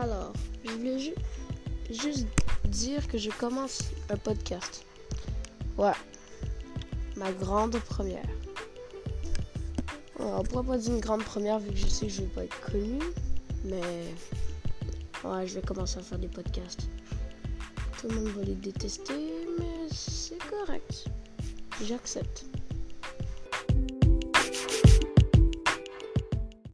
Alors, je voulais juste dire que je commence un podcast. Ouais. Ma grande première. Alors on pourrait pas dire une grande première vu que je sais que je vais pas être connu. Mais. Ouais, je vais commencer à faire des podcasts. Tout le monde va les détester, mais c'est correct. J'accepte.